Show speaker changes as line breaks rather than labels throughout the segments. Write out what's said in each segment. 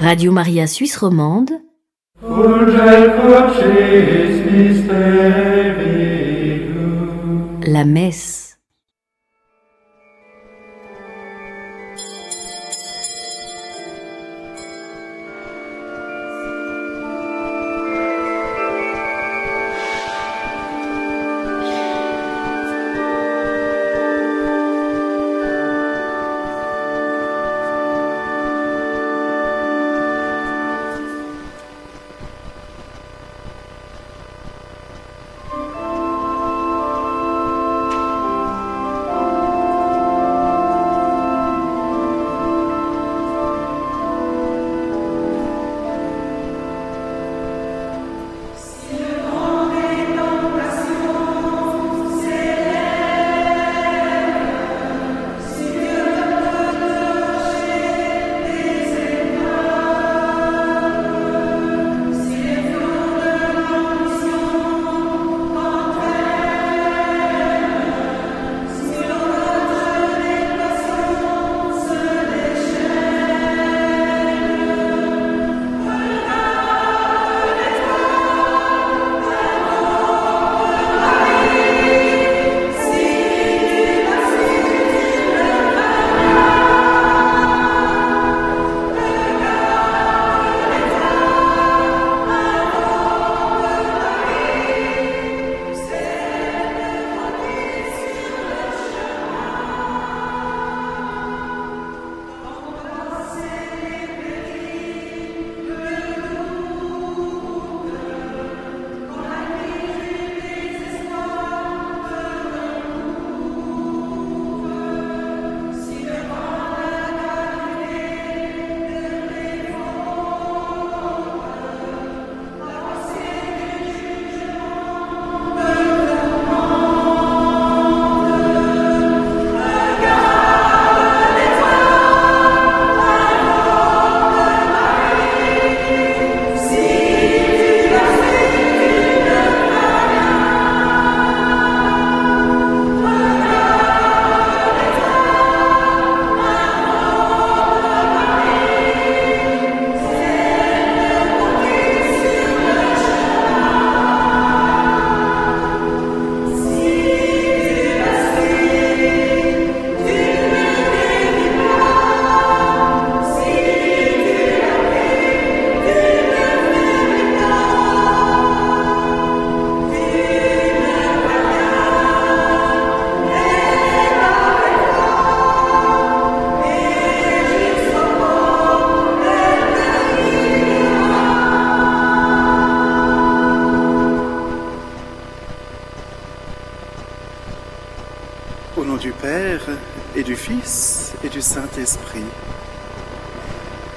Radio Maria Suisse Romande. La messe.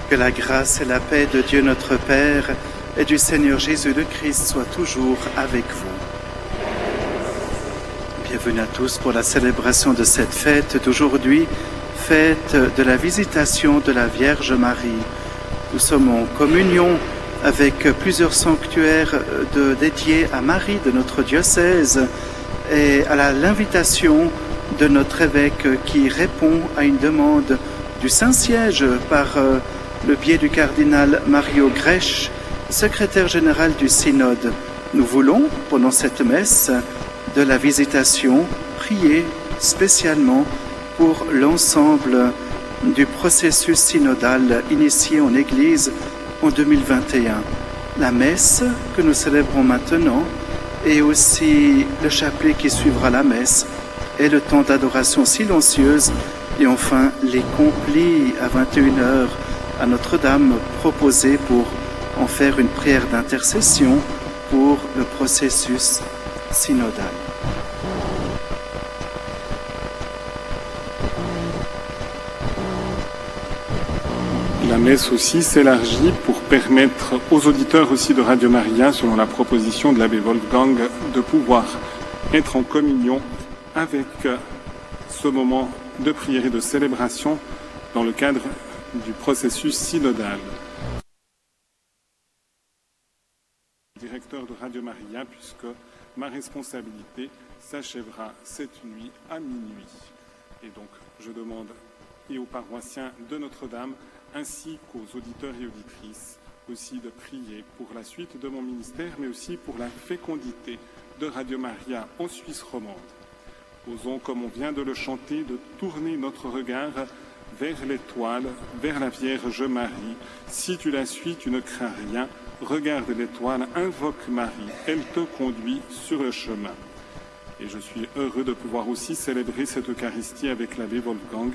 Que la grâce et la paix de Dieu notre Père et du Seigneur Jésus le Christ soient toujours avec vous. Bienvenue à tous pour la célébration de cette fête d'aujourd'hui, fête de la visitation de la Vierge Marie. Nous sommes en communion avec plusieurs sanctuaires dédiés à Marie de notre diocèse et à l'invitation de notre évêque qui répond à une demande du Saint-Siège par euh, le biais du cardinal Mario Grèche, secrétaire général du synode. Nous voulons, pendant cette messe de la visitation, prier spécialement pour l'ensemble du processus synodal initié en Église en 2021. La messe que nous célébrons maintenant et aussi le chapelet qui suivra la messe et le temps d'adoration silencieuse et enfin les complis à 21h à Notre-Dame proposés pour en faire une prière d'intercession pour le processus synodal.
La messe aussi s'élargit pour permettre aux auditeurs aussi de Radio Maria, selon la proposition de l'abbé Wolfgang, de pouvoir être en communion avec ce moment de prière et de célébration dans le cadre du processus synodal. Directeur de Radio Maria, puisque ma responsabilité s'achèvera cette nuit à minuit. Et donc, je demande et aux paroissiens de Notre-Dame ainsi qu'aux auditeurs et auditrices aussi de prier pour la suite de mon ministère, mais aussi pour la fécondité de Radio Maria en Suisse romande. Osons, comme on vient de le chanter, de tourner notre regard vers l'étoile, vers la Vierge Marie. Si tu la suis, tu ne crains rien. Regarde l'étoile, invoque Marie, elle te conduit sur le chemin. Et je suis heureux de pouvoir aussi célébrer cette Eucharistie avec l'abbé Wolfgang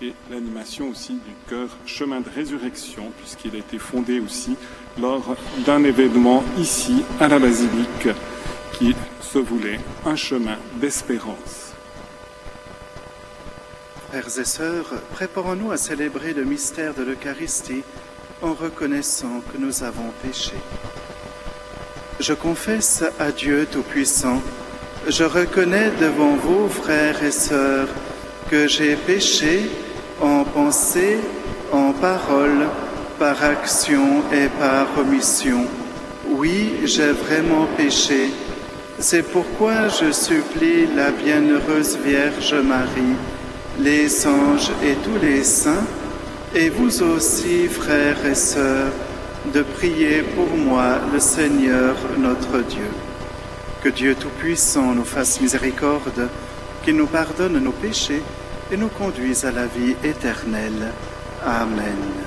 et l'animation aussi du cœur Chemin de Résurrection, puisqu'il a été fondé aussi lors d'un événement ici à la basilique qui se voulait un chemin d'espérance.
Frères et sœurs, préparons-nous à célébrer le mystère de l'Eucharistie en reconnaissant que nous avons péché. Je confesse à Dieu Tout-Puissant, je reconnais devant vous, frères et sœurs, que j'ai péché en pensée, en parole, par action et par omission. Oui, j'ai vraiment péché. C'est pourquoi je supplie la bienheureuse Vierge Marie, les anges et tous les saints, et vous aussi, frères et sœurs, de prier pour moi le Seigneur notre Dieu. Que Dieu Tout-Puissant nous fasse miséricorde, qu'il nous pardonne nos péchés et nous conduise à la vie éternelle. Amen.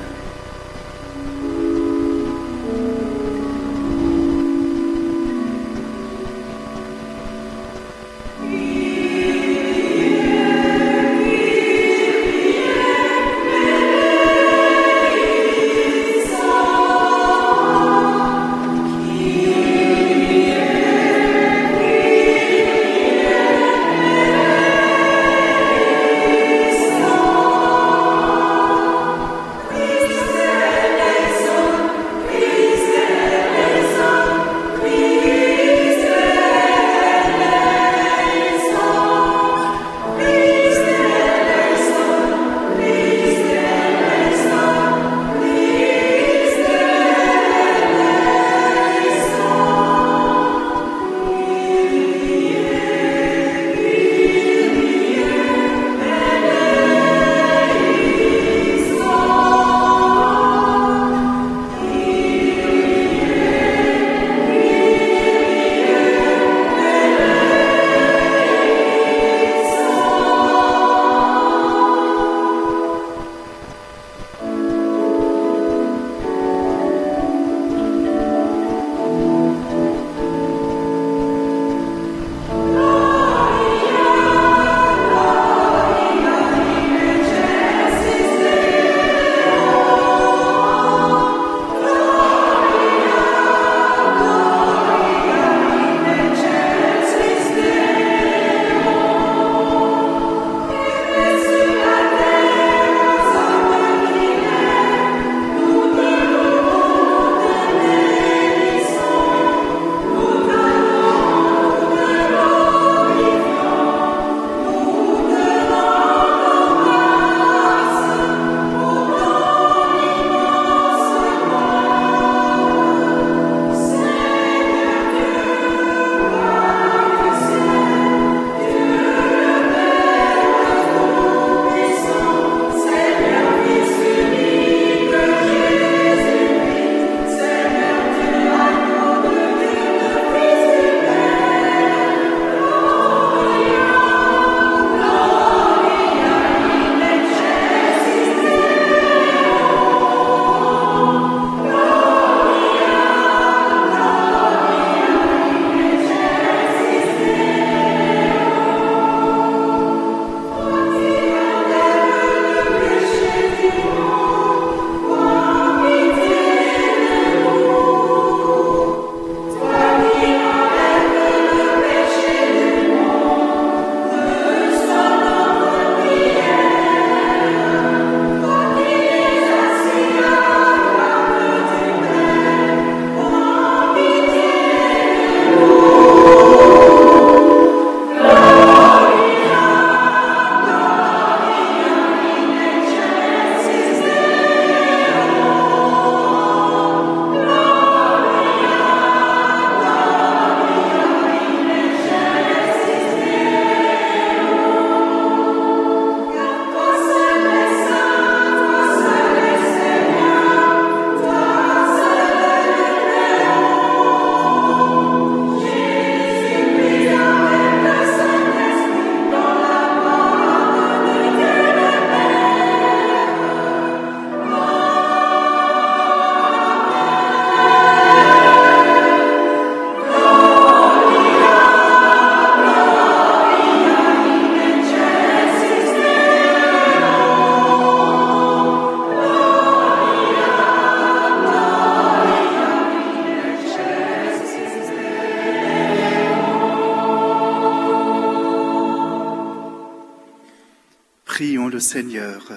Seigneur.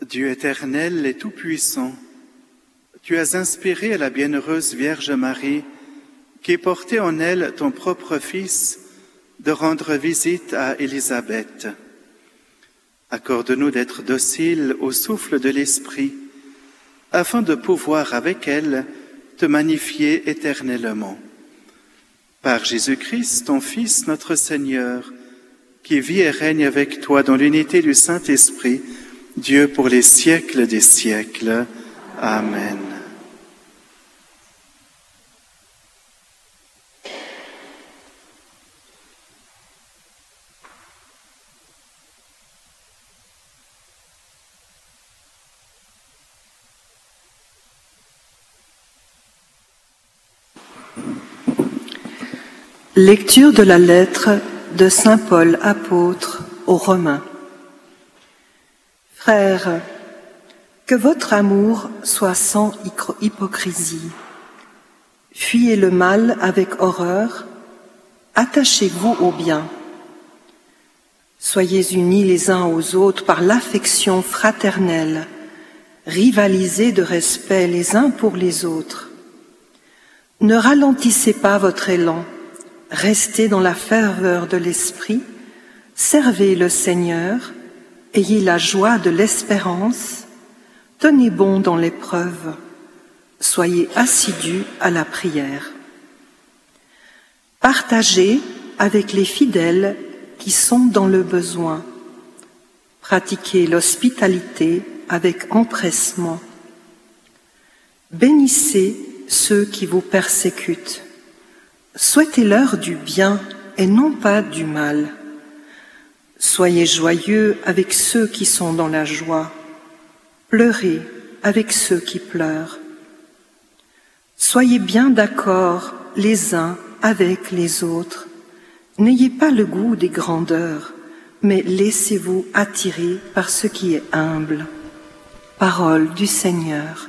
Dieu éternel et tout-puissant, tu as inspiré à la bienheureuse Vierge Marie, qui portait en elle ton propre Fils, de rendre visite à Élisabeth. Accorde-nous d'être dociles au souffle de l'Esprit, afin de pouvoir avec elle te magnifier éternellement. Par Jésus-Christ, ton Fils, notre Seigneur, qui vit et règne avec toi dans l'unité du Saint-Esprit, Dieu pour les siècles des siècles. Amen.
Lecture de la lettre de Saint Paul apôtre aux Romains. Frères, que votre amour soit sans hypocrisie. Fuyez le mal avec horreur, attachez-vous au bien. Soyez unis les uns aux autres par l'affection fraternelle, rivalisez de respect les uns pour les autres. Ne ralentissez pas votre élan, restez dans la ferveur de l'esprit, servez le Seigneur, ayez la joie de l'espérance, tenez bon dans l'épreuve, soyez assidus à la prière. Partagez avec les fidèles qui sont dans le besoin. Pratiquez l'hospitalité avec empressement. Bénissez ceux qui vous persécutent. Souhaitez-leur du bien et non pas du mal. Soyez joyeux avec ceux qui sont dans la joie. Pleurez avec ceux qui pleurent. Soyez bien d'accord les uns avec les autres. N'ayez pas le goût des grandeurs, mais laissez-vous attirer par ce qui est humble. Parole du Seigneur.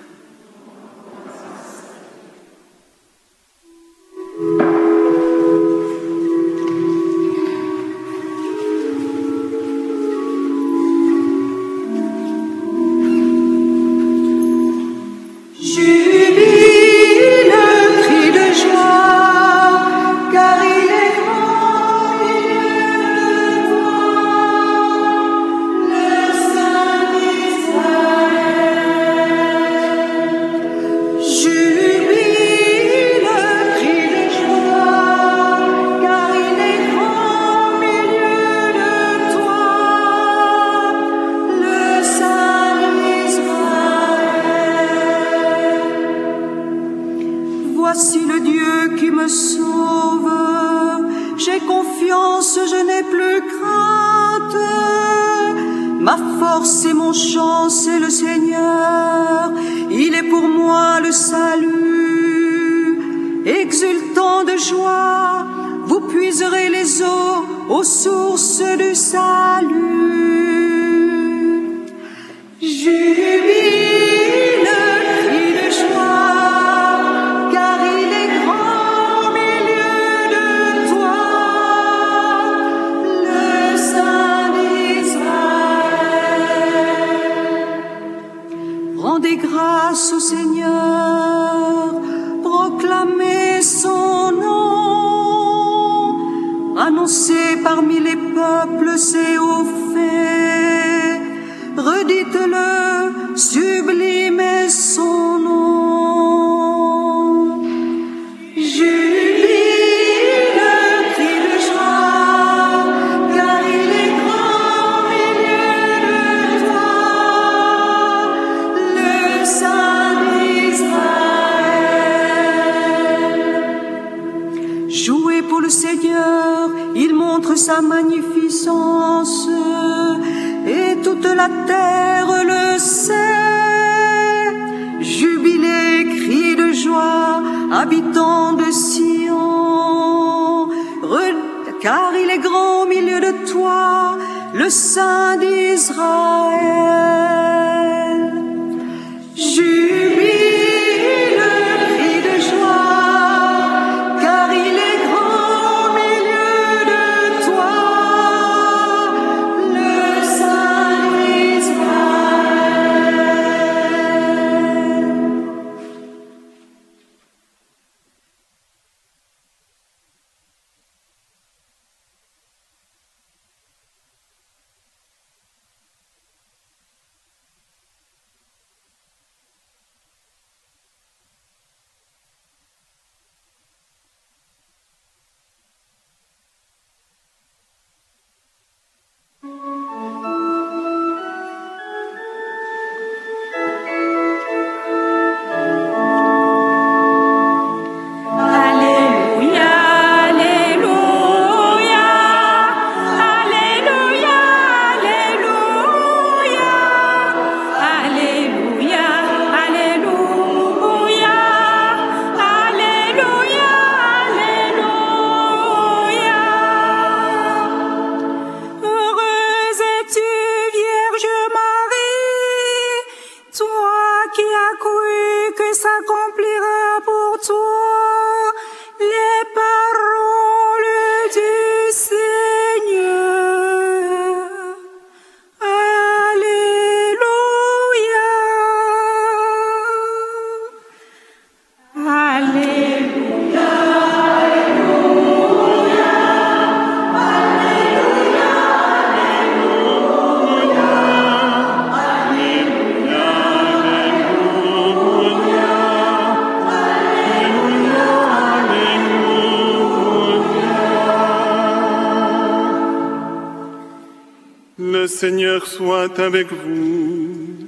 Seigneur soit avec vous.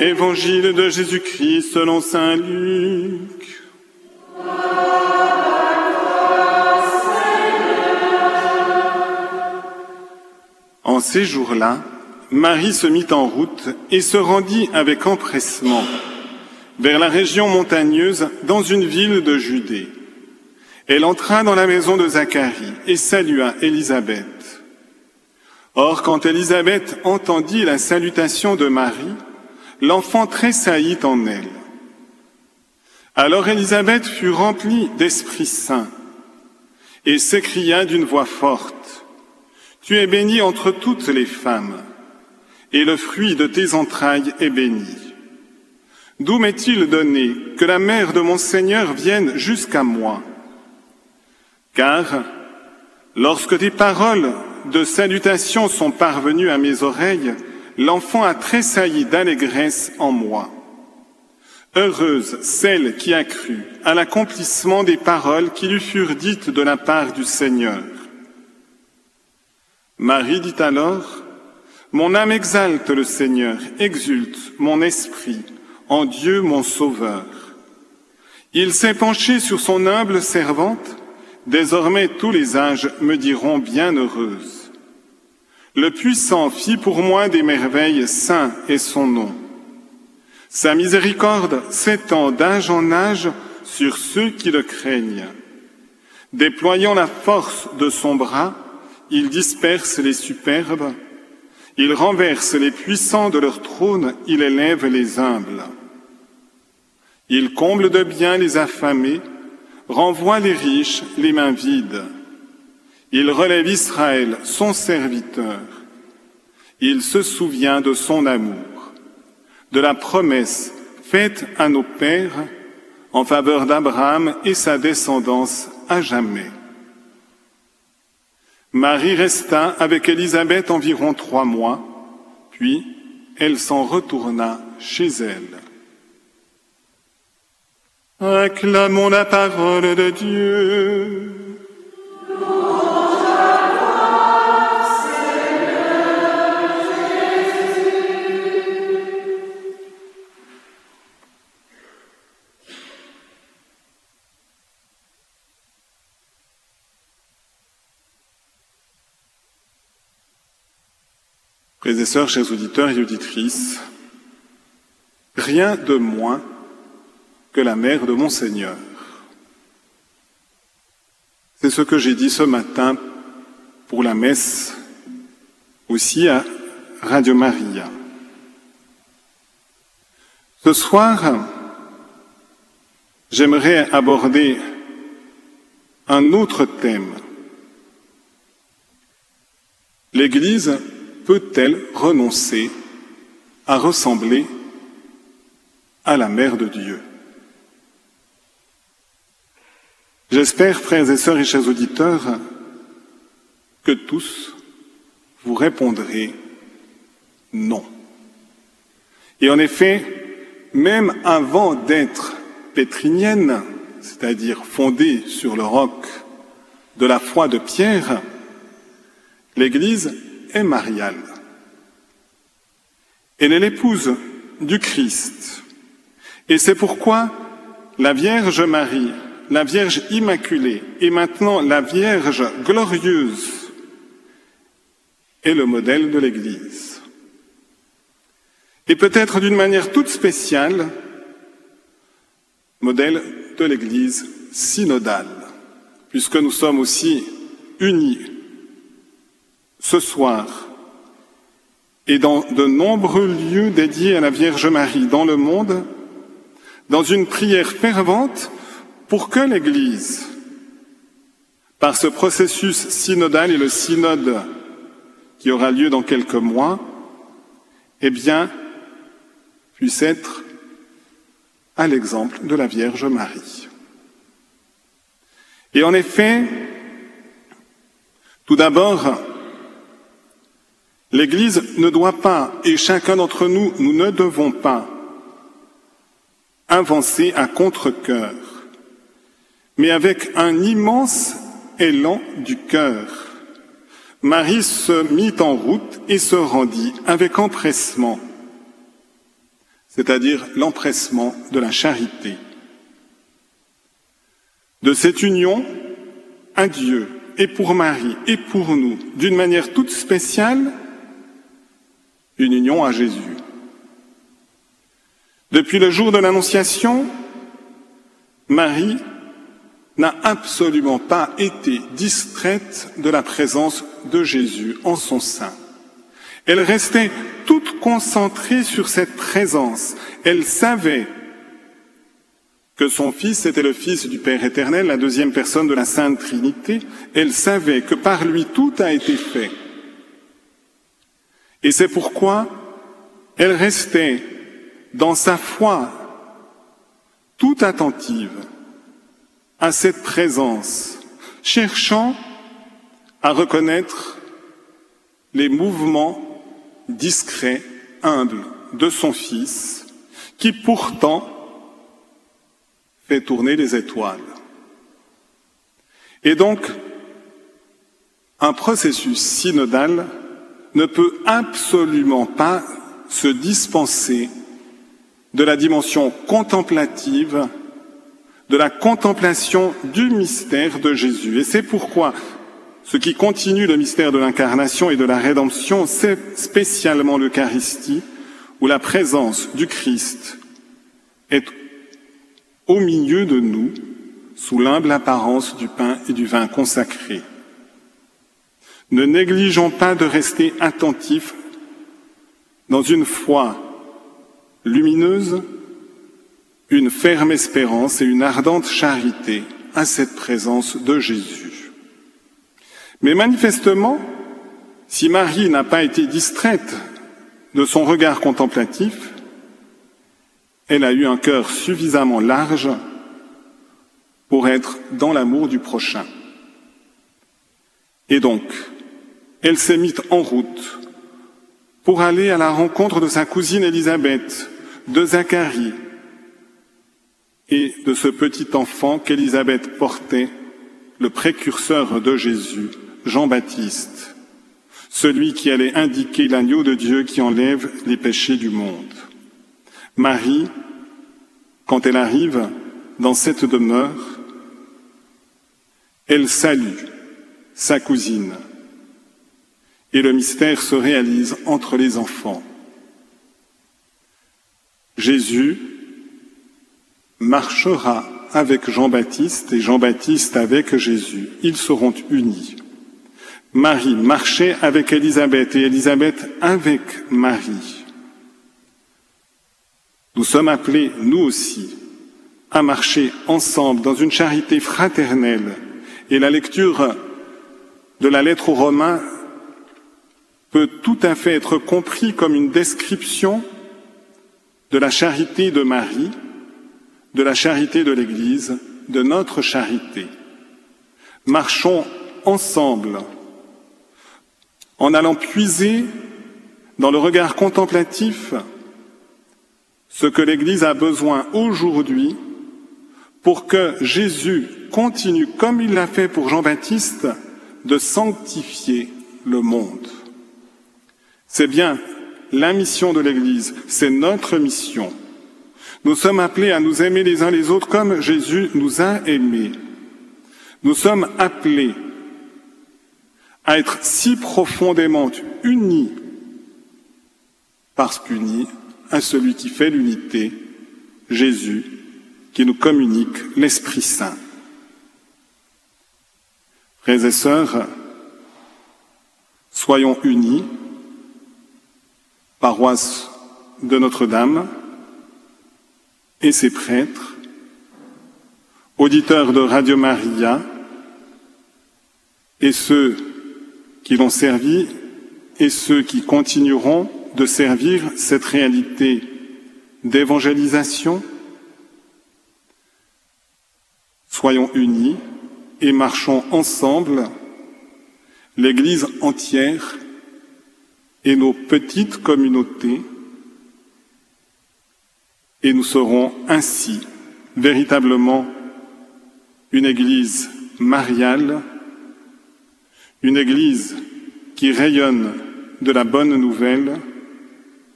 Évangile de Jésus-Christ selon Saint Luc. En ces jours-là, Marie se mit en route et se rendit avec empressement vers la région montagneuse dans une ville de Judée. Elle entra dans la maison de Zacharie et salua Élisabeth. Or, quand Élisabeth entendit la salutation de Marie, l'enfant tressaillit en elle. Alors Élisabeth fut remplie d'Esprit Saint et s'écria d'une voix forte, Tu es bénie entre toutes les femmes, et le fruit de tes entrailles est béni. D'où m'est-il donné que la mère de mon Seigneur vienne jusqu'à moi Car lorsque tes paroles de salutation sont parvenues à mes oreilles, l'enfant a tressailli d'allégresse en moi. Heureuse celle qui a cru à l'accomplissement des paroles qui lui furent dites de la part du Seigneur. Marie dit alors, Mon âme exalte le Seigneur, exulte mon esprit en Dieu mon Sauveur. Il s'est penché sur son humble servante, désormais tous les âges me diront bienheureuse. Le puissant fit pour moi des merveilles, saint est son nom. Sa miséricorde s'étend d'âge en âge sur ceux qui le craignent. Déployant la force de son bras, il disperse les superbes, il renverse les puissants de leur trône, il élève les humbles. Il comble de bien les affamés, renvoie les riches les mains vides. Il relève Israël, son serviteur. Il se souvient de son amour, de la promesse faite à nos pères en faveur d'Abraham et sa descendance à jamais. Marie resta avec Élisabeth environ trois mois, puis elle s'en retourna chez elle. Acclamons la parole de Dieu. Frères sœurs, chers auditeurs et auditrices, rien de moins que la mère de mon Seigneur. C'est ce que j'ai dit ce matin pour la messe aussi à Radio Maria. Ce soir, j'aimerais aborder un autre thème. L'Église peut-elle renoncer à ressembler à la mère de Dieu? J'espère, frères et sœurs et chers auditeurs, que tous vous répondrez non. Et en effet, même avant d'être pétrinienne, c'est-à-dire fondée sur le roc de la foi de Pierre, l'Église est Mariale. Elle est l'épouse du Christ. Et c'est pourquoi la Vierge Marie la Vierge Immaculée et maintenant la Vierge Glorieuse est le modèle de l'Église. Et peut-être d'une manière toute spéciale, modèle de l'Église synodale, puisque nous sommes aussi unis ce soir et dans de nombreux lieux dédiés à la Vierge Marie dans le monde, dans une prière fervente pour que l'Église, par ce processus synodal et le synode qui aura lieu dans quelques mois, eh bien, puisse être à l'exemple de la Vierge Marie. Et en effet, tout d'abord, l'Église ne doit pas, et chacun d'entre nous, nous ne devons pas, avancer à contre-cœur mais avec un immense élan du cœur. Marie se mit en route et se rendit avec empressement, c'est-à-dire l'empressement de la charité. De cette union, à Dieu et pour Marie et pour nous, d'une manière toute spéciale, une union à Jésus. Depuis le jour de l'Annonciation, Marie n'a absolument pas été distraite de la présence de Jésus en son sein. Elle restait toute concentrée sur cette présence. Elle savait que son Fils était le Fils du Père éternel, la deuxième personne de la Sainte Trinité. Elle savait que par lui tout a été fait. Et c'est pourquoi elle restait dans sa foi tout attentive à cette présence, cherchant à reconnaître les mouvements discrets, humbles de son Fils, qui pourtant fait tourner les étoiles. Et donc, un processus synodal ne peut absolument pas se dispenser de la dimension contemplative de la contemplation du mystère de Jésus. Et c'est pourquoi ce qui continue le mystère de l'incarnation et de la rédemption, c'est spécialement l'Eucharistie, où la présence du Christ est au milieu de nous, sous l'humble apparence du pain et du vin consacrés. Ne négligeons pas de rester attentifs dans une foi lumineuse, une ferme espérance et une ardente charité à cette présence de Jésus. Mais manifestement, si Marie n'a pas été distraite de son regard contemplatif, elle a eu un cœur suffisamment large pour être dans l'amour du prochain. Et donc, elle s'est mise en route pour aller à la rencontre de sa cousine Élisabeth, de Zacharie, et de ce petit enfant qu'Élisabeth portait, le précurseur de Jésus, Jean-Baptiste, celui qui allait indiquer l'agneau de Dieu qui enlève les péchés du monde. Marie, quand elle arrive dans cette demeure, elle salue sa cousine et le mystère se réalise entre les enfants. Jésus marchera avec Jean-Baptiste et Jean-Baptiste avec Jésus. Ils seront unis. Marie marchait avec Élisabeth et Élisabeth avec Marie. Nous sommes appelés, nous aussi, à marcher ensemble dans une charité fraternelle. Et la lecture de la lettre aux Romains peut tout à fait être compris comme une description de la charité de Marie de la charité de l'Église, de notre charité. Marchons ensemble en allant puiser dans le regard contemplatif ce que l'Église a besoin aujourd'hui pour que Jésus continue, comme il l'a fait pour Jean-Baptiste, de sanctifier le monde. C'est bien la mission de l'Église, c'est notre mission. Nous sommes appelés à nous aimer les uns les autres comme Jésus nous a aimés. Nous sommes appelés à être si profondément unis, parce qu'unis à celui qui fait l'unité, Jésus, qui nous communique l'Esprit Saint. Frères et sœurs, soyons unis, paroisse de Notre-Dame, et ses prêtres, auditeurs de Radio Maria, et ceux qui l'ont servi et ceux qui continueront de servir cette réalité d'évangélisation. Soyons unis et marchons ensemble, l'Église entière et nos petites communautés et nous serons ainsi véritablement une Église mariale, une Église qui rayonne de la bonne nouvelle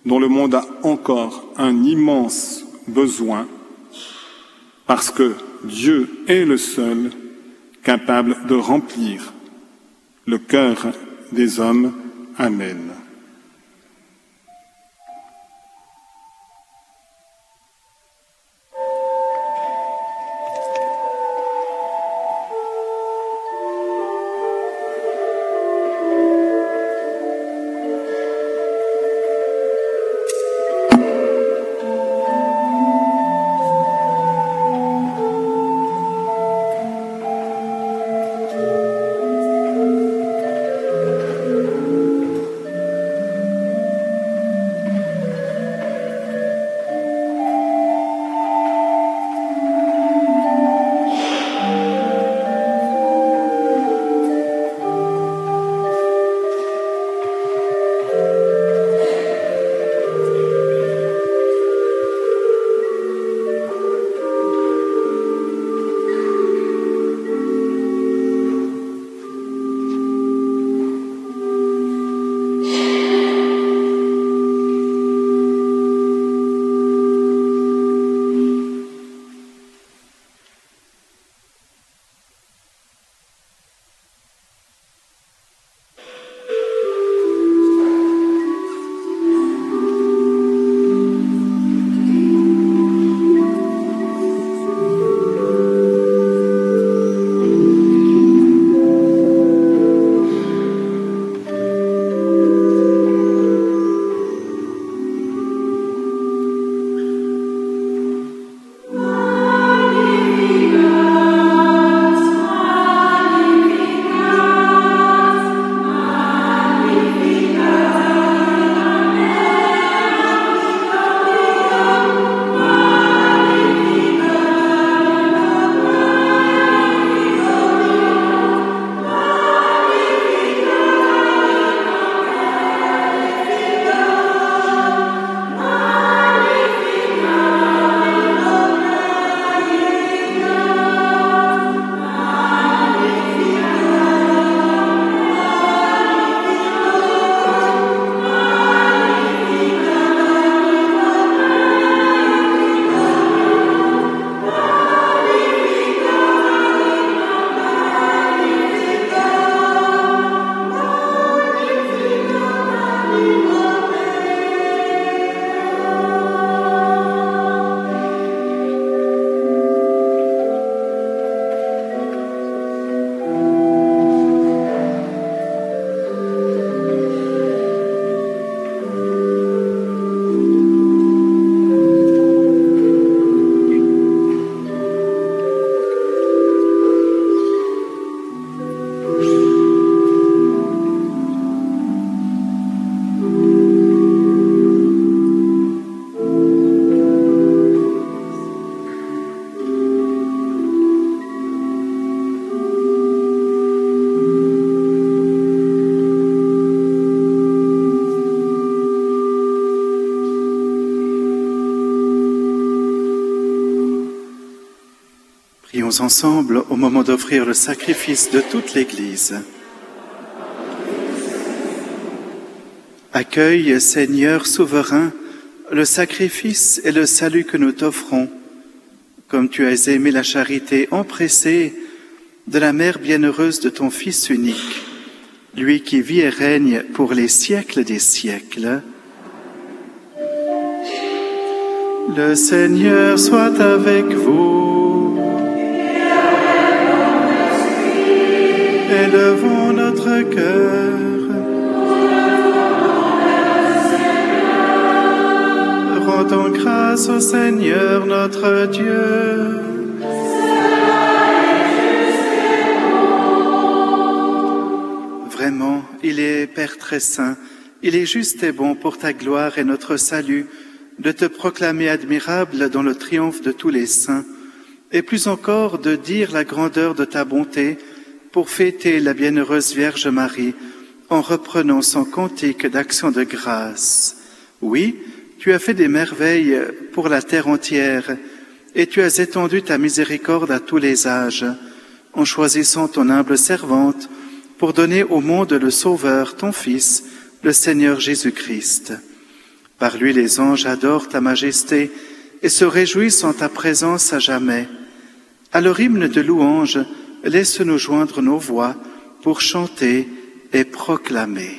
dont le monde a encore un immense besoin parce que Dieu est le seul capable de remplir le cœur des hommes. Amen.
Ensemble au moment d'offrir le sacrifice de toute l'Église. Accueille, Seigneur souverain, le sacrifice et le salut que nous t'offrons, comme tu as aimé la charité empressée de la mère bienheureuse de ton Fils unique, lui qui vit et règne pour les siècles des siècles. Le Seigneur soit avec vous. Élevons notre cœur. Rendons grâce au Seigneur notre Dieu. Vraiment, il est Père très saint, il est juste et bon pour ta gloire et notre salut de te proclamer admirable dans le triomphe de tous les saints, et plus encore de dire la grandeur de ta bonté pour fêter la bienheureuse Vierge Marie en reprenant son cantique d'action de grâce. Oui, tu as fait des merveilles pour la terre entière et tu as étendu ta miséricorde à tous les âges en choisissant ton humble servante pour donner au monde le Sauveur, ton Fils, le Seigneur Jésus-Christ. Par lui les anges adorent ta majesté et se réjouissent en ta présence à jamais. À leur hymne de louange, laisse-nous joindre nos voix pour chanter et proclamer.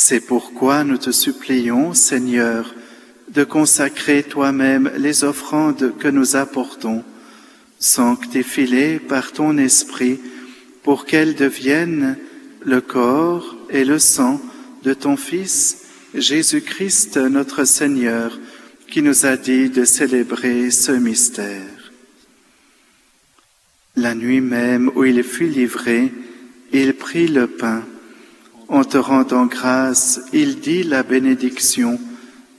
C'est pourquoi nous te supplions, Seigneur, de consacrer toi-même les offrandes que nous apportons, sanctifie-les par ton esprit, pour qu'elles deviennent le corps et le sang de ton Fils, Jésus-Christ notre Seigneur, qui nous a dit de célébrer ce mystère. La nuit même où il fut livré, il prit le pain en te rendant grâce, il dit la bénédiction,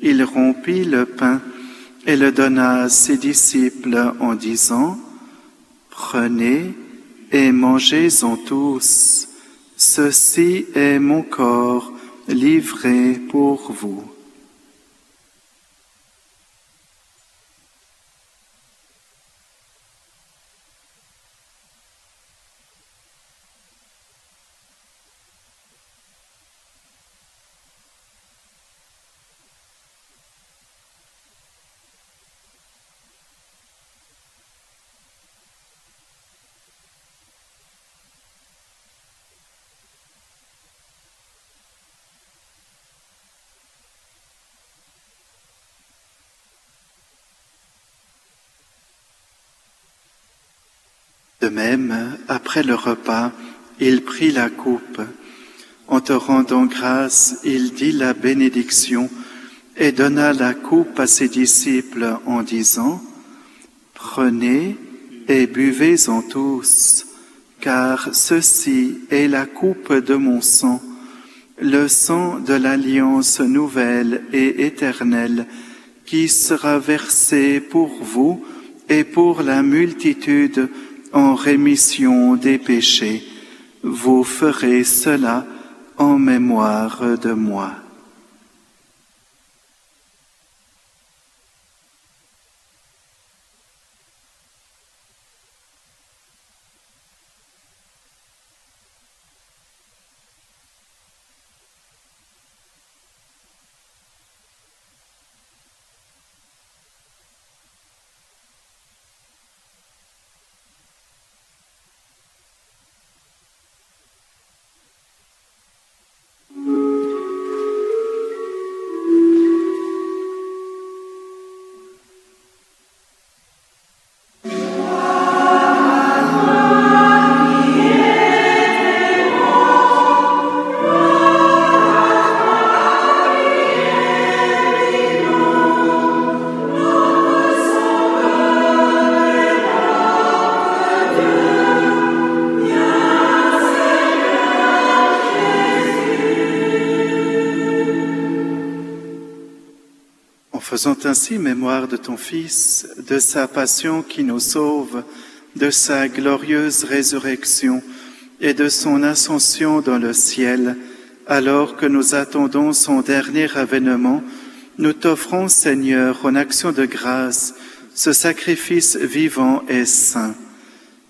il rompit le pain et le donna à ses disciples en disant, Prenez et mangez-en tous, ceci est mon corps livré pour vous. Même, après le repas, il prit la coupe. En te rendant grâce, il dit la bénédiction et donna la coupe à ses disciples en disant, Prenez et buvez-en tous, car ceci est la coupe de mon sang, le sang de l'alliance nouvelle et éternelle, qui sera versé pour vous et pour la multitude en rémission des péchés, vous ferez cela en mémoire de moi. Faisons ainsi mémoire de ton Fils, de sa passion qui nous sauve, de sa glorieuse résurrection et de son ascension dans le ciel, alors que nous attendons son dernier avènement, nous t'offrons, Seigneur, en action de grâce, ce sacrifice vivant et saint.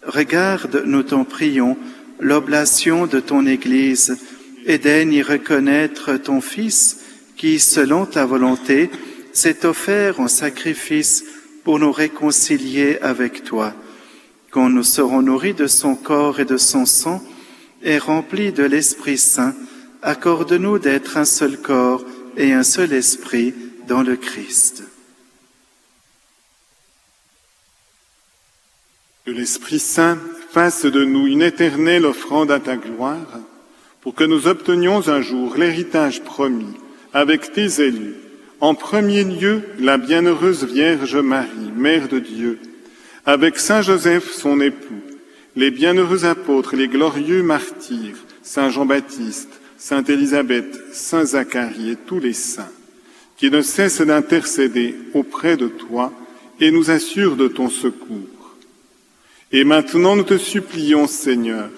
Regarde, nous t'en prions, l'oblation de ton Église, et daigne y reconnaître ton Fils, qui, selon ta volonté, s'est offert en sacrifice pour nous réconcilier avec toi. Quand nous serons nourris de son corps et de son sang, et remplis de l'Esprit Saint, accorde-nous d'être un seul corps et un seul esprit dans le Christ.
Que l'Esprit Saint fasse de nous une éternelle offrande à ta gloire, pour que nous obtenions un jour l'héritage promis avec tes élus, en premier lieu la bienheureuse Vierge Marie, Mère de Dieu, avec Saint Joseph son époux, les bienheureux apôtres, les glorieux martyrs, Saint Jean-Baptiste, Sainte Élisabeth, Saint Zacharie et tous les saints, qui ne cessent d'intercéder auprès de toi et nous assurent de ton secours. Et maintenant nous te supplions, Seigneur,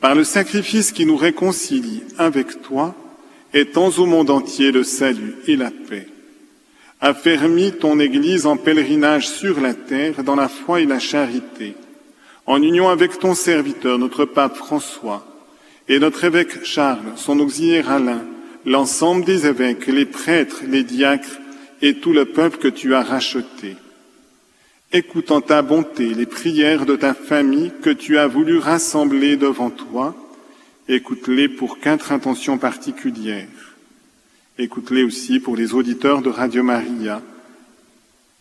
par le sacrifice qui nous réconcilie avec toi, étends au monde entier le salut et la paix. Affermis ton Église en pèlerinage sur la terre dans la foi et la charité, en union avec ton serviteur, notre pape François, et notre évêque Charles, son auxiliaire Alain, l'ensemble des évêques, les prêtres, les diacres et tout le peuple que tu as racheté. Écoute en ta bonté les prières de ta famille que tu as voulu rassembler devant toi, écoute-les pour quatre intentions particulières. Écoute-les aussi pour les auditeurs de Radio Maria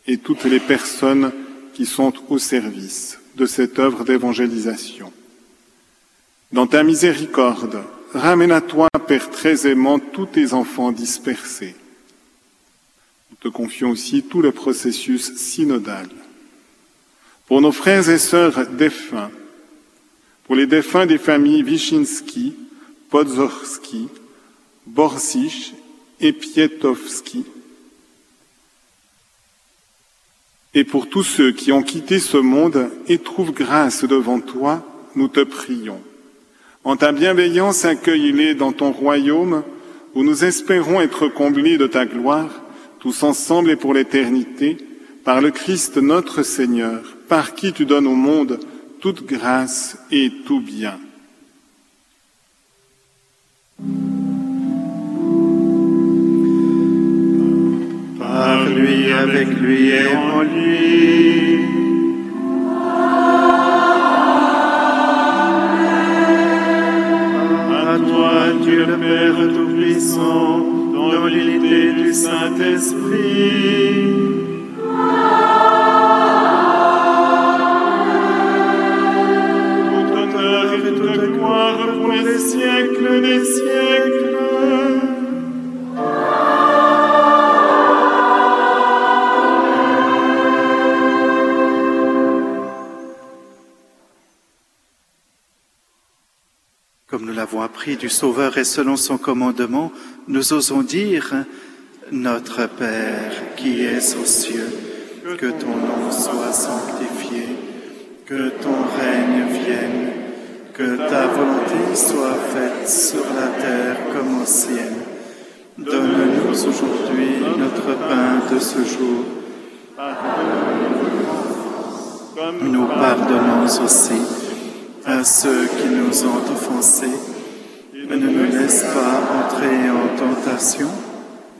et toutes les personnes qui sont au service de cette œuvre d'évangélisation. Dans ta miséricorde, ramène à toi, Père très aimant, tous tes enfants dispersés. Nous te confions aussi tout le processus synodal. Pour nos frères et sœurs défunts, pour les défunts des familles Wyszynski, Podzorski, Borsich et Pietowski, et pour tous ceux qui ont quitté ce monde et trouvent grâce devant toi, nous te prions. En ta bienveillance, accueille-les dans ton royaume, où nous espérons être comblés de ta gloire, tous ensemble et pour l'éternité, par le Christ notre Seigneur, par qui tu donnes au monde toute grâce et tout bien.
Par lui, avec lui et en lui. À toi, Dieu le Père Tout-Puissant, dans l'unité du Saint-Esprit. Tout honneur et toute gloire pour les siècles des siècles. L'avons appris du Sauveur et selon son commandement, nous osons dire, Notre Père qui es aux cieux, que ton nom soit sanctifié, que ton règne vienne, que ta volonté soit faite sur la terre comme au ciel. Donne-nous aujourd'hui notre pain de ce jour. Nous pardonnons aussi à ceux qui nous ont offensés. Ne nous laisse pas entrer en tentation,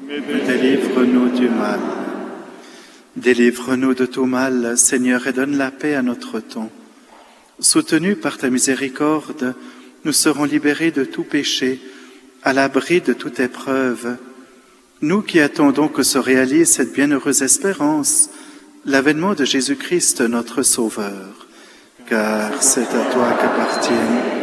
mais délivre-nous du mal. Délivre-nous de tout mal, Seigneur, et donne la paix à notre temps. Soutenus par ta miséricorde, nous serons libérés de tout péché, à l'abri de toute épreuve. Nous qui attendons que se réalise cette bienheureuse espérance, l'avènement de Jésus-Christ, notre Sauveur. Car c'est à toi qu'appartiennent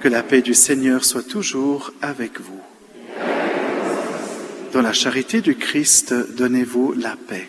Que la paix du Seigneur soit toujours avec vous. Dans la charité du Christ, donnez-vous la paix.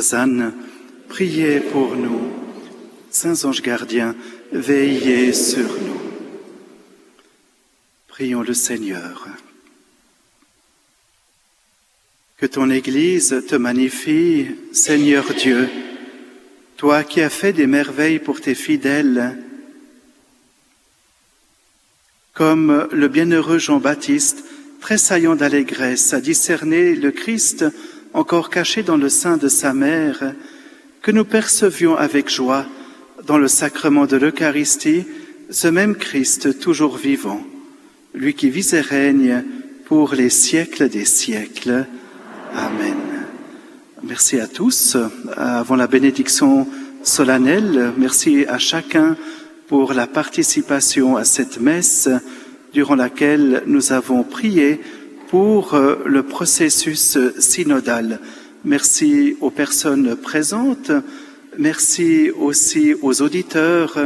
Lausanne, priez pour nous. Saints anges gardiens, veillez sur nous. Prions le Seigneur. Que ton Église te magnifie, Seigneur Dieu, toi qui as fait des merveilles pour tes fidèles, comme le bienheureux Jean-Baptiste, tressaillant d'allégresse, a discerné le Christ encore caché dans le sein de sa mère, que nous percevions avec joie dans le sacrement de l'Eucharistie ce même Christ toujours vivant, lui qui vit et règne pour les siècles des siècles. Amen. Merci à tous. Avant la bénédiction solennelle, merci à chacun pour la participation à cette messe durant laquelle nous avons prié pour euh, le processus synodal. Merci aux personnes présentes, merci aussi aux auditeurs,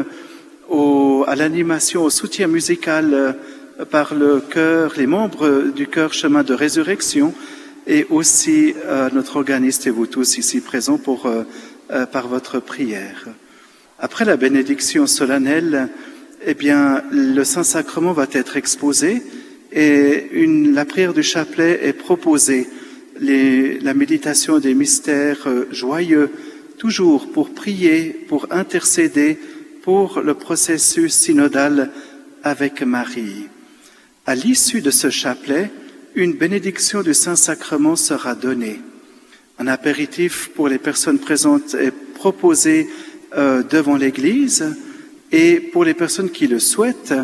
à l'animation, au soutien musical euh, par le chœur, les membres du chœur Chemin de Résurrection et aussi à notre organiste et vous tous ici présents pour, euh, par votre prière. Après la bénédiction solennelle, eh bien, le Saint-Sacrement va être exposé et la prière du chapelet est proposée. La méditation des mystères euh, joyeux, toujours pour prier, pour intercéder pour le processus synodal avec Marie. À l'issue de ce chapelet, une bénédiction du Saint-Sacrement sera donnée. Un apéritif pour les personnes présentes est proposé euh, devant l'Église et pour les personnes qui le souhaitent,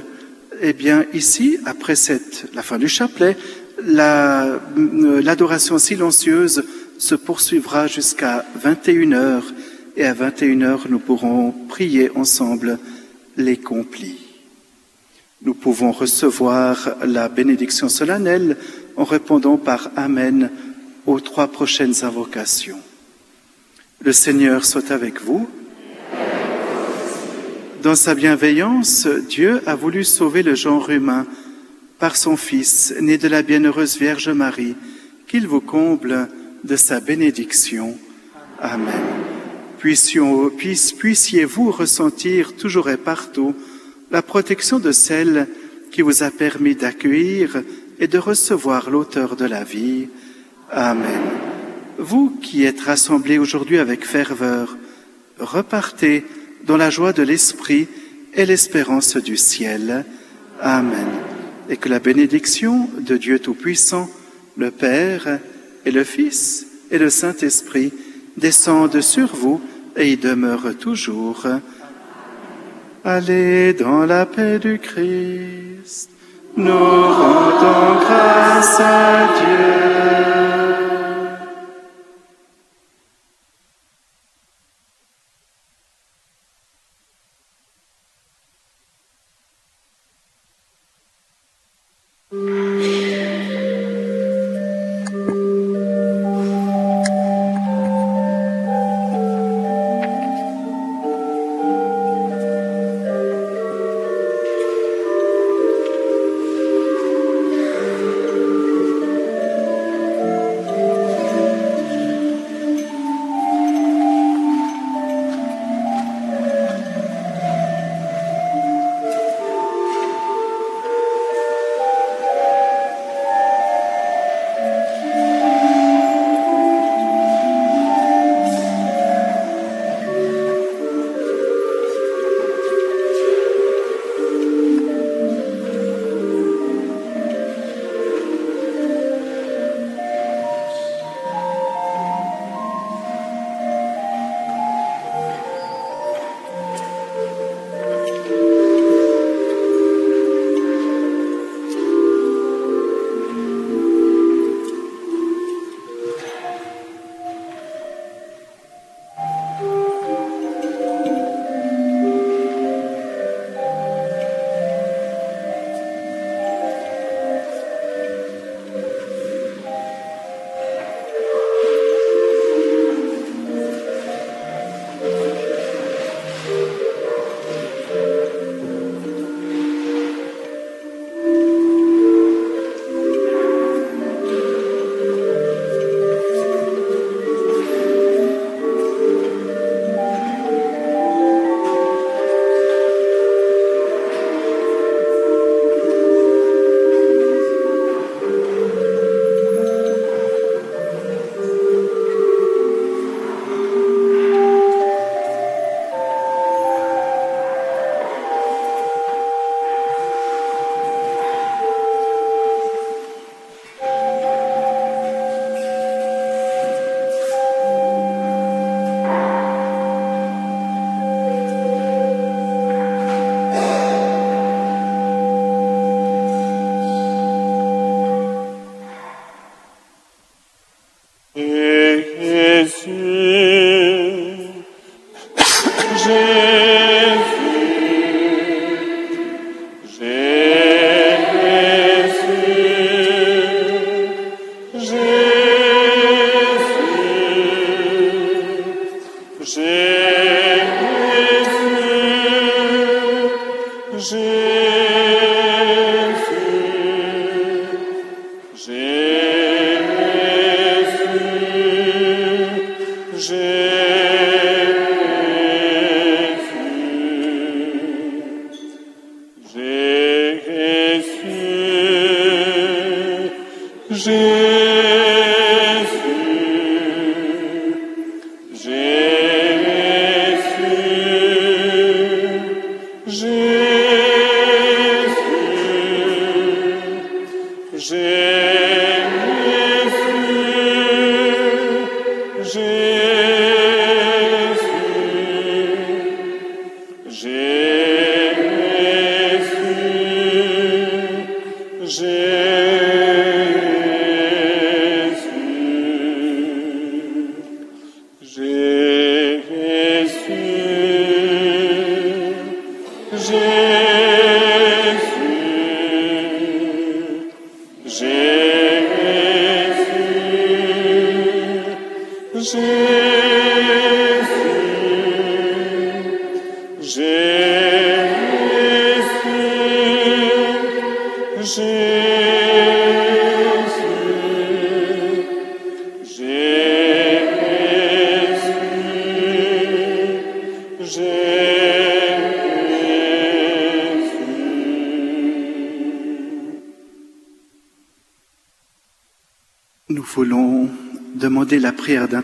eh bien ici, après la fin du chapelet, euh, l'adoration silencieuse se poursuivra jusqu'à 21 heures et à 21 heures nous pourrons prier ensemble les complis. Nous pouvons recevoir la bénédiction solennelle en répondant par Amen aux trois prochaines invocations. Le Seigneur soit avec vous. Dans sa bienveillance, Dieu a voulu sauver le genre humain par son Fils, né de la bienheureuse Vierge Marie, qu'il vous comble de sa bénédiction. Amen. Puissiez-vous ressentir toujours et partout la protection de celle qui vous a permis d'accueillir et de recevoir l'auteur de la vie. Amen. Vous qui êtes rassemblés aujourd'hui avec ferveur, repartez dans la joie de l'Esprit et l'espérance du ciel. Amen. Et que la bénédiction de Dieu Tout-Puissant, le Père et le Fils et le Saint-Esprit descendent sur vous et y demeurent toujours. Allez dans la paix du Christ. Nous rendons grâce à Dieu.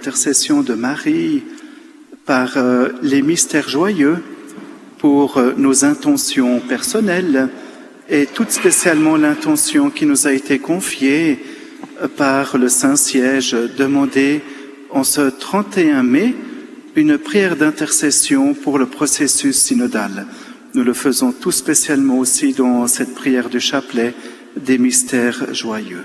De Marie par euh, les mystères joyeux pour euh, nos intentions personnelles et tout spécialement l'intention qui nous a été confiée par le Saint-Siège, demander en ce 31 mai une prière d'intercession pour le processus synodal. Nous le faisons tout spécialement aussi dans cette prière du chapelet des mystères joyeux.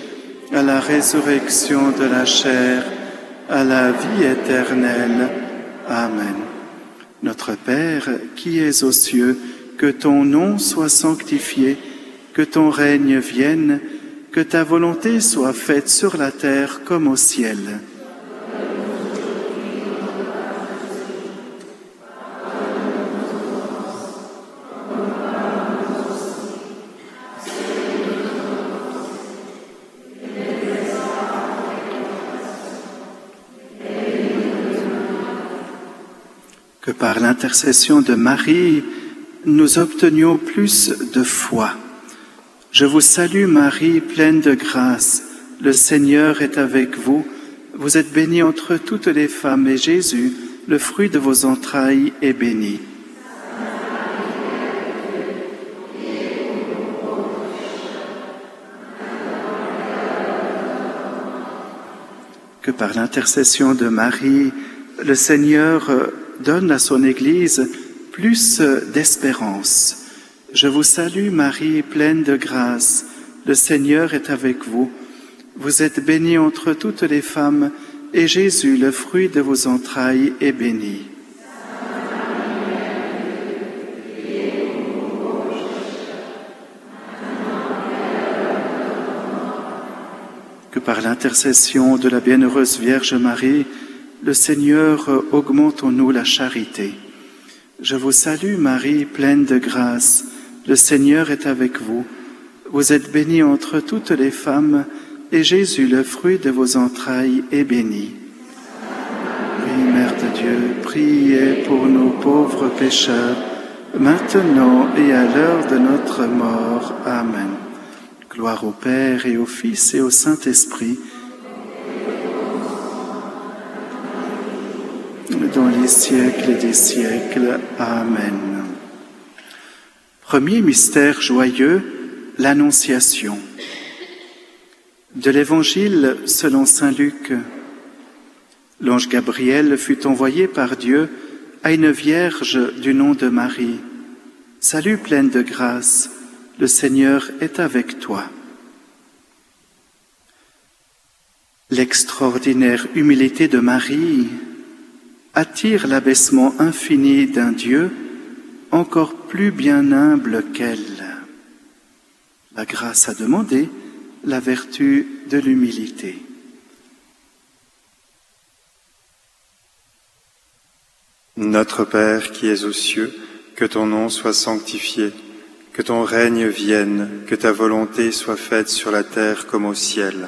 à la résurrection de la chair, à la vie éternelle. Amen. Notre Père, qui es aux cieux, que ton nom soit sanctifié, que ton règne vienne, que ta volonté soit faite sur la terre comme au ciel. Par l'intercession de Marie, nous obtenions plus de foi. Je vous salue Marie, pleine de grâce. Le Seigneur est avec vous. Vous êtes bénie entre toutes les femmes et Jésus, le fruit de vos entrailles, est béni. Que par l'intercession de Marie, le Seigneur donne à son Église plus d'espérance. Je vous salue Marie, pleine de grâce. Le Seigneur est avec vous. Vous êtes bénie entre toutes les femmes, et Jésus, le fruit de vos entrailles, est béni. Que par l'intercession de la bienheureuse Vierge Marie, le Seigneur augmente en nous la charité. Je vous salue Marie, pleine de grâce. Le Seigneur est avec vous. Vous êtes bénie entre toutes les femmes, et Jésus, le fruit de vos entrailles, est béni. Oui, Mère de Dieu, priez pour nos pauvres pécheurs, maintenant et à l'heure de notre mort. Amen. Gloire au Père et au Fils et au Saint-Esprit, dans les siècles des siècles. Amen. Premier mystère joyeux, l'Annonciation. De l'Évangile selon Saint Luc. L'ange Gabriel fut envoyé par Dieu à une vierge du nom de Marie. Salut pleine de grâce, le Seigneur est avec toi. L'extraordinaire humilité de Marie attire l'abaissement infini d'un Dieu encore plus bien humble qu'elle. La grâce a demandé la vertu de l'humilité.
Notre Père qui es aux cieux, que ton nom soit sanctifié, que ton règne vienne, que ta volonté soit faite sur la terre comme au ciel.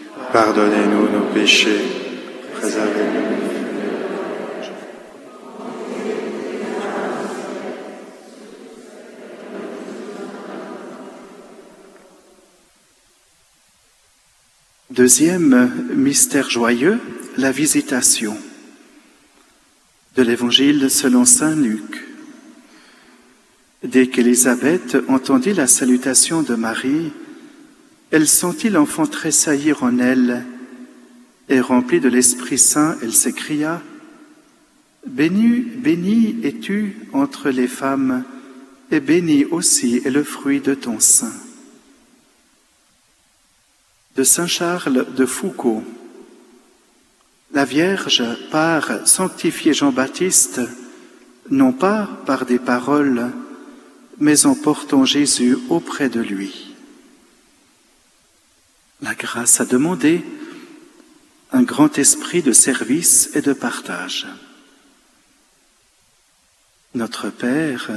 Pardonnez-nous nos péchés, préservez-nous.
Deuxième mystère joyeux, la visitation de l'évangile selon Saint Luc. Dès qu'Élisabeth entendit la salutation de Marie, elle sentit l'enfant tressaillir en elle, et remplie de l'Esprit Saint, elle s'écria, Béni, béni es-tu entre les femmes, et béni aussi est le fruit de ton sein. De Saint Charles de Foucault. La Vierge part sanctifier Jean-Baptiste, non pas par des paroles, mais en portant Jésus auprès de lui. La grâce a demandé un grand esprit de service et de partage. Notre Père,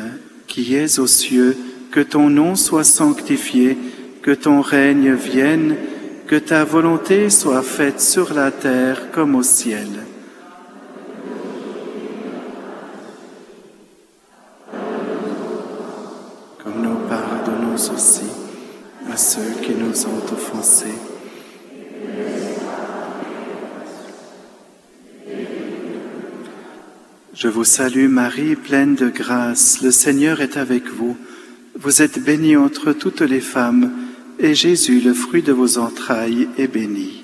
qui es aux cieux, que ton nom soit sanctifié, que ton règne vienne, que ta volonté soit faite sur la terre comme au ciel. Comme nous pardonnons aussi à ceux qui nous ont offensés. Je vous salue Marie, pleine de grâce, le Seigneur est avec vous. Vous êtes bénie entre toutes les femmes et Jésus, le fruit de vos entrailles, est béni.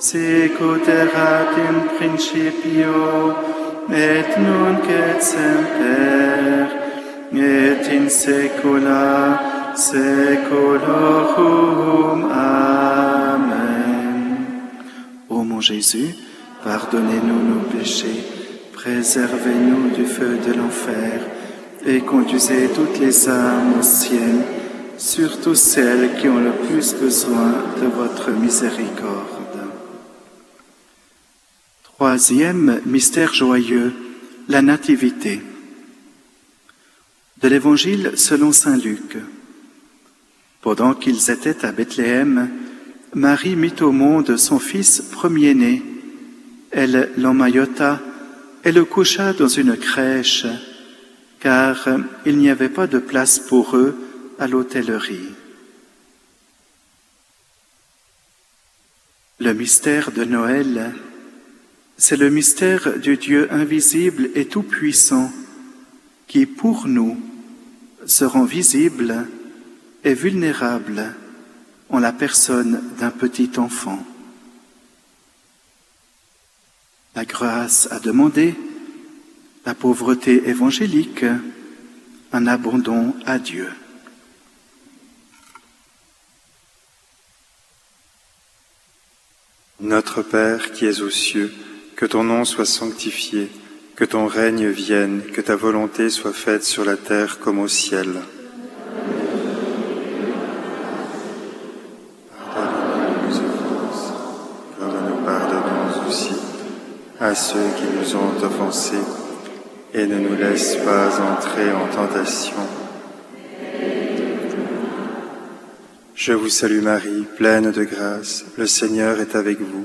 sicut principio et nunc et semper et in saecula saeculorum. Amen. Ô mon Jésus, pardonnez-nous nos péchés, préservez-nous du feu de l'enfer, et conduisez toutes les âmes au ciel, surtout celles qui ont le plus besoin de votre miséricorde. Troisième mystère joyeux, la Nativité. De l'Évangile selon Saint Luc. Pendant qu'ils étaient à Bethléem, Marie mit au monde son fils premier-né. Elle l'emmaillota et le coucha dans une crèche, car il n'y avait pas de place pour eux à l'hôtellerie. Le mystère de Noël, c'est le mystère du Dieu invisible et tout-puissant qui, pour nous, se rend visible et vulnérable en la personne d'un petit enfant. La grâce a demandé, la pauvreté évangélique, un abandon à Dieu.
Notre Père qui es aux cieux, que ton nom soit sanctifié, que ton règne vienne, que ta volonté soit faite sur la terre comme au ciel. Pardonne-nous offenses, comme nous pardonnons aussi à ceux qui nous ont offensés, et ne nous laisse pas entrer en tentation. Je vous salue Marie, pleine de grâce, le Seigneur est avec vous.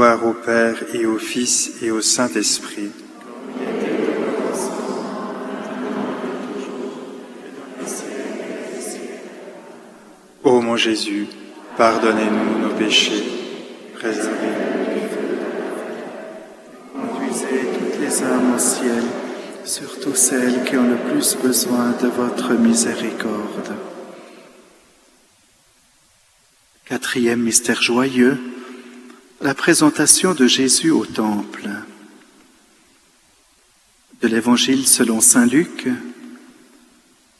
Au Père et au Fils et au Saint-Esprit. Ô mon Jésus, pardonnez-nous nos péchés, préservez-nous.
Conduisez toutes les âmes au ciel, surtout celles qui ont le plus besoin de votre miséricorde. Quatrième mystère joyeux, la présentation de Jésus au Temple. De l'Évangile selon Saint Luc,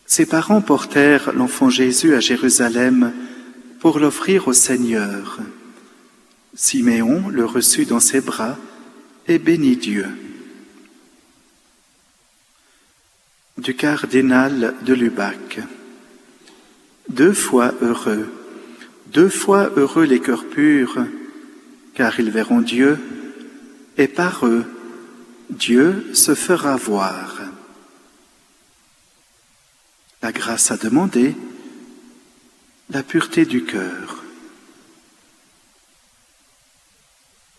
ses parents portèrent l'enfant Jésus à Jérusalem pour l'offrir au Seigneur. Siméon le reçut dans ses bras et bénit Dieu. Du cardinal de Lubac. Deux fois heureux, deux fois heureux les cœurs purs, car ils verront Dieu, et par eux, Dieu se fera voir. La grâce à demander, la pureté du cœur.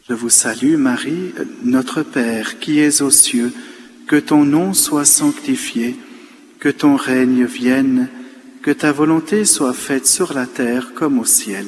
Je vous salue Marie, notre Père qui es aux cieux, que ton nom soit sanctifié, que ton règne vienne, que ta volonté soit faite sur la terre comme au ciel.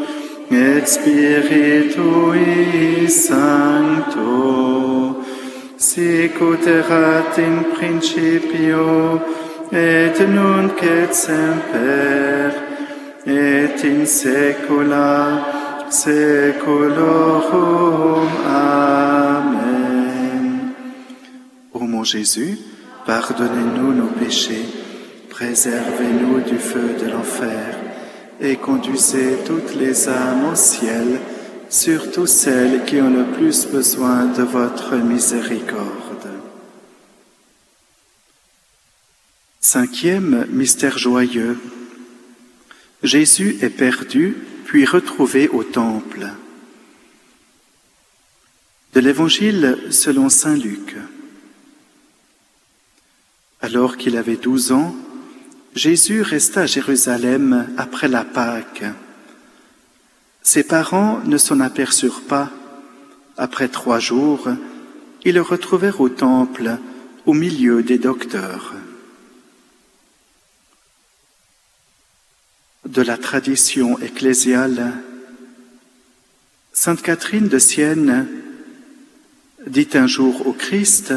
et Spiritui Sancto, sicut erat in principio, et nunc et semper, et in saecula saeculorum. Amen. Ô mon Jésus, pardonnez-nous nos péchés, préservez-nous du feu de l'enfer, et conduisez toutes les âmes au ciel, surtout celles qui ont le plus besoin de votre miséricorde. Cinquième mystère joyeux. Jésus est perdu puis retrouvé au temple. De l'Évangile selon Saint Luc. Alors qu'il avait douze ans, Jésus resta à Jérusalem après la Pâque. Ses parents ne s'en aperçurent pas. Après trois jours, ils le retrouvèrent au temple, au milieu des docteurs. de la tradition ecclésiale, Sainte Catherine de Sienne dit un jour au Christ,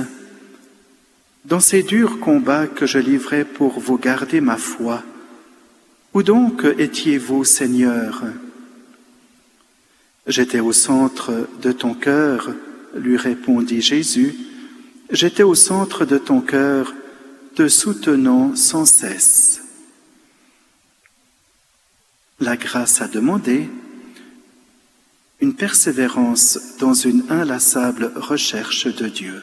Dans ces durs combats que je livrais pour vous garder ma foi, où donc étiez-vous, Seigneur? J'étais au centre de ton cœur, lui répondit Jésus, j'étais au centre de ton cœur, te soutenant sans cesse. La grâce à demander, une persévérance dans une inlassable recherche de Dieu.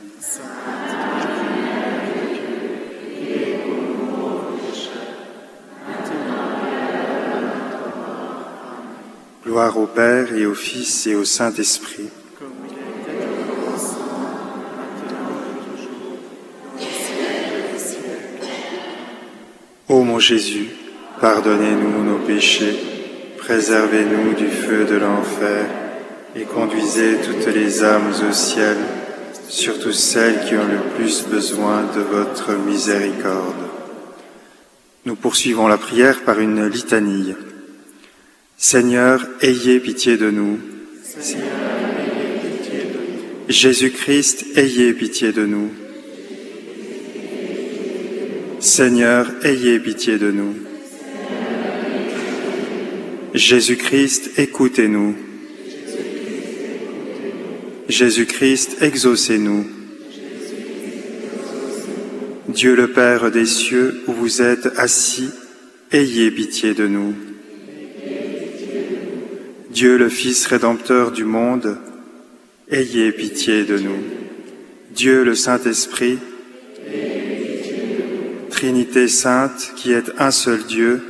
Gloire au Père et au Fils et au Saint-Esprit. Ô mon Jésus, pardonnez-nous nos péchés, préservez-nous du feu de l'enfer et conduisez toutes les âmes au ciel, surtout celles qui ont le plus besoin de votre miséricorde. Nous poursuivons la prière par une litanie. Seigneur, ayez pitié de nous. Jésus-Christ, ayez pitié de nous. Seigneur, ayez pitié de nous. Jésus-Christ, écoutez-nous. Jésus-Christ, exaucez-nous. Dieu le Père des cieux, où vous êtes assis, ayez pitié de nous. Dieu le Fils rédempteur du monde, ayez pitié de nous. Dieu le Saint-Esprit, Trinité sainte qui est un seul Dieu,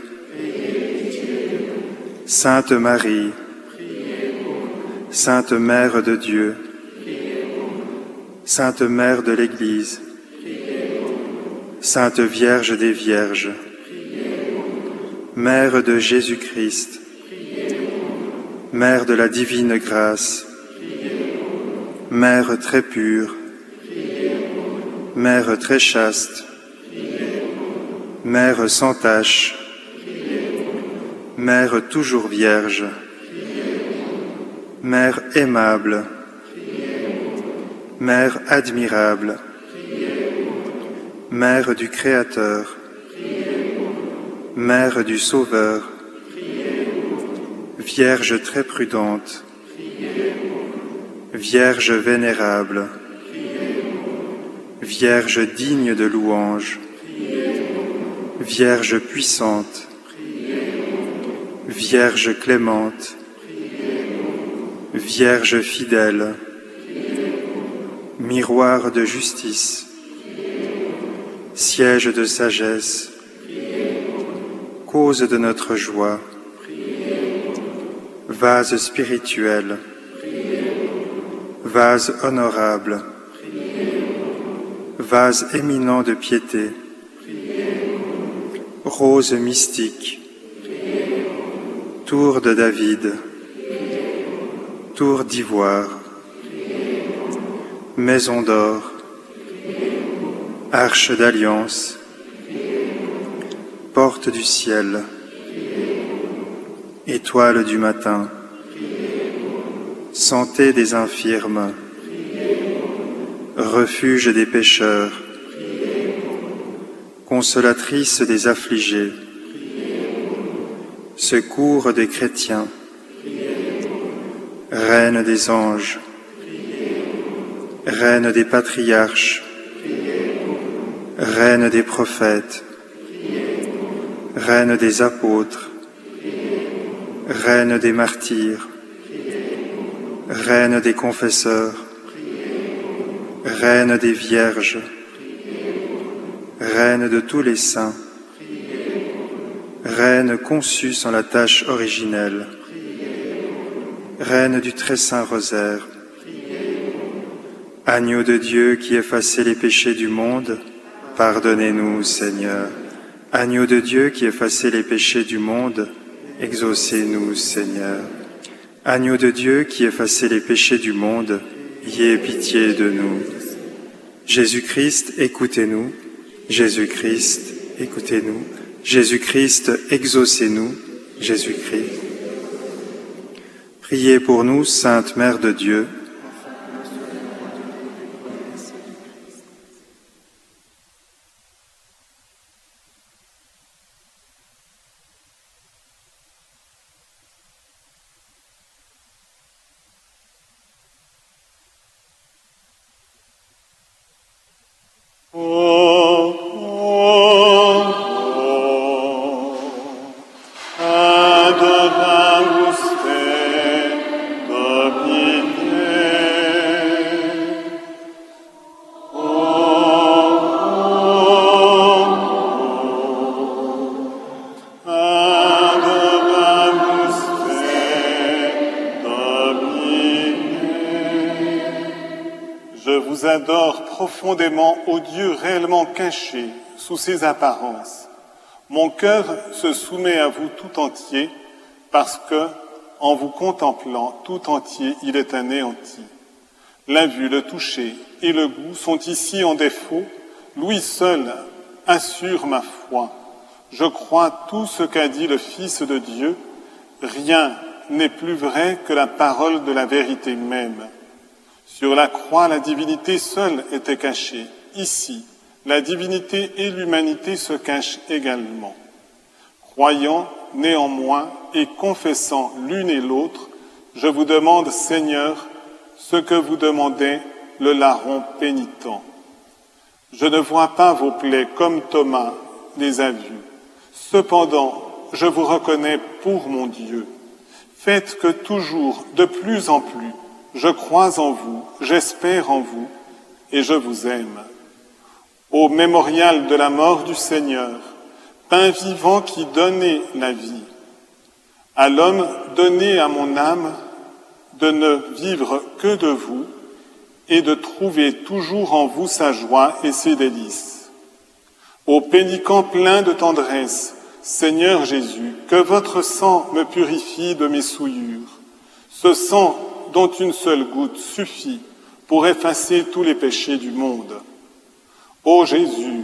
Sainte Marie, Sainte Mère de Dieu, Sainte Mère de l'Église, Sainte Vierge des Vierges, Mère de Jésus-Christ, Mère de la divine grâce, Mère très pure, Mère très chaste, Mère sans tache, Mère toujours vierge, Mère aimable, Mère admirable, Mère du Créateur, Mère du Sauveur, Vierge très prudente, Vierge vénérable, Vierge digne de louange, Vierge puissante, Vierge clémente, Vierge fidèle, miroir de justice, siège de sagesse, cause de notre joie, vase spirituel, vase honorable, vase éminent de piété, rose mystique, tour de David, tour d'ivoire, maison d'or, arche d'alliance, porte du ciel, étoile du matin, santé des infirmes, refuge des pécheurs, consolatrice des affligés, secours des chrétiens, reine des anges, reine des patriarches, reine des prophètes, reine des apôtres, reine des martyrs, reine des confesseurs, reine des vierges, reine de tous les saints, reine conçue sans la tâche originelle, reine du très saint rosaire, agneau de Dieu qui effacez les péchés du monde, pardonnez-nous Seigneur. Agneau de Dieu qui effacez les péchés du monde, exaucez-nous Seigneur. Agneau de Dieu qui effacez les péchés du monde, ayez pitié de nous. Jésus-Christ, écoutez-nous. Jésus-Christ, écoutez-nous. Jésus-Christ, exaucez-nous. Jésus-Christ. Priez pour nous, Sainte Mère de Dieu.
Sous ses apparences. Mon cœur se soumet à vous tout entier parce que, en vous contemplant tout entier, il est anéanti. La vue, le toucher et le goût sont ici en défaut. Lui seul assure ma foi. Je crois tout ce qu'a dit le Fils de Dieu. Rien n'est plus vrai que la parole de la vérité même. Sur la croix, la divinité seule était cachée. Ici, la divinité et l'humanité se cachent également. Croyant néanmoins et confessant l'une et l'autre, je vous demande, Seigneur, ce que vous demandez le larron pénitent. Je ne vois pas vos plaies comme Thomas les a vues. Cependant, je vous reconnais pour mon Dieu. Faites que toujours, de plus en plus, je crois en vous, j'espère en vous, et je vous aime. Au mémorial de la mort du Seigneur, pain vivant qui donnait la vie, à l'homme donné à mon âme de ne vivre que de vous et de trouver toujours en vous sa joie et ses délices. Au péniquant plein de tendresse, Seigneur Jésus, que votre sang me purifie de mes souillures, ce sang dont une seule goutte suffit pour effacer tous les péchés du monde. Ô Jésus,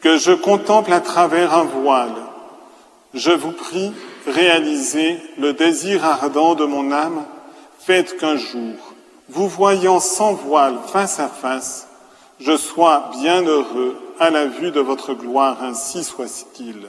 que je contemple à travers un voile, je vous prie, réalisez le désir ardent de mon âme, faites qu'un jour, vous voyant sans voile face à face, je sois bien heureux à la vue de votre gloire, ainsi soit-il.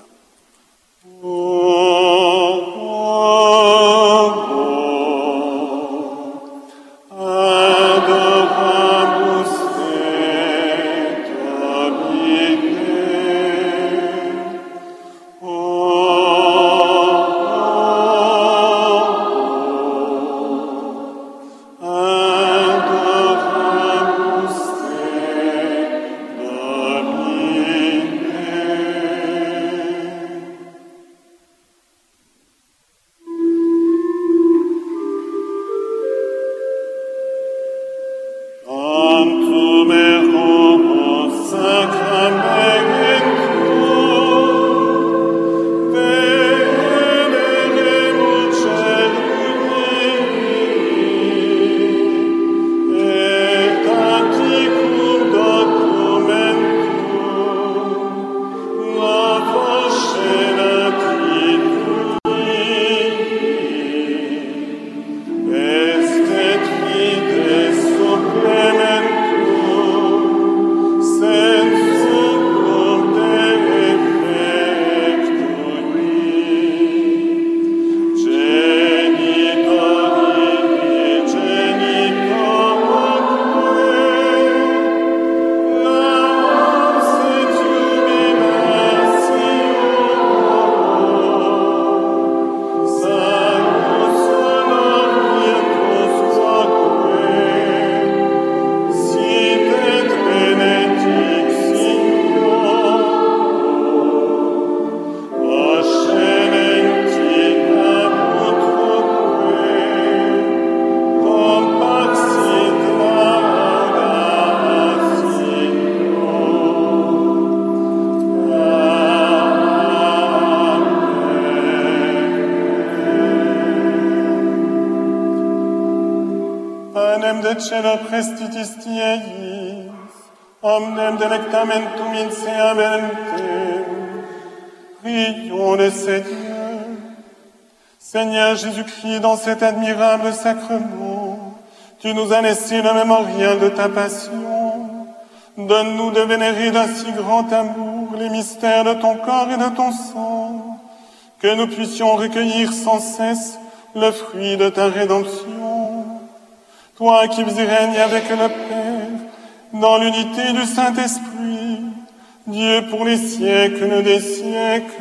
Dans cet admirable sacrement, tu nous as laissé le mémorial de ta passion. Donne-nous de vénérer d'un si grand amour les mystères de ton corps et de ton sang, que nous puissions recueillir sans cesse le fruit de ta rédemption. Toi qui et règnes avec le Père, dans l'unité du Saint-Esprit, Dieu pour les siècles des siècles.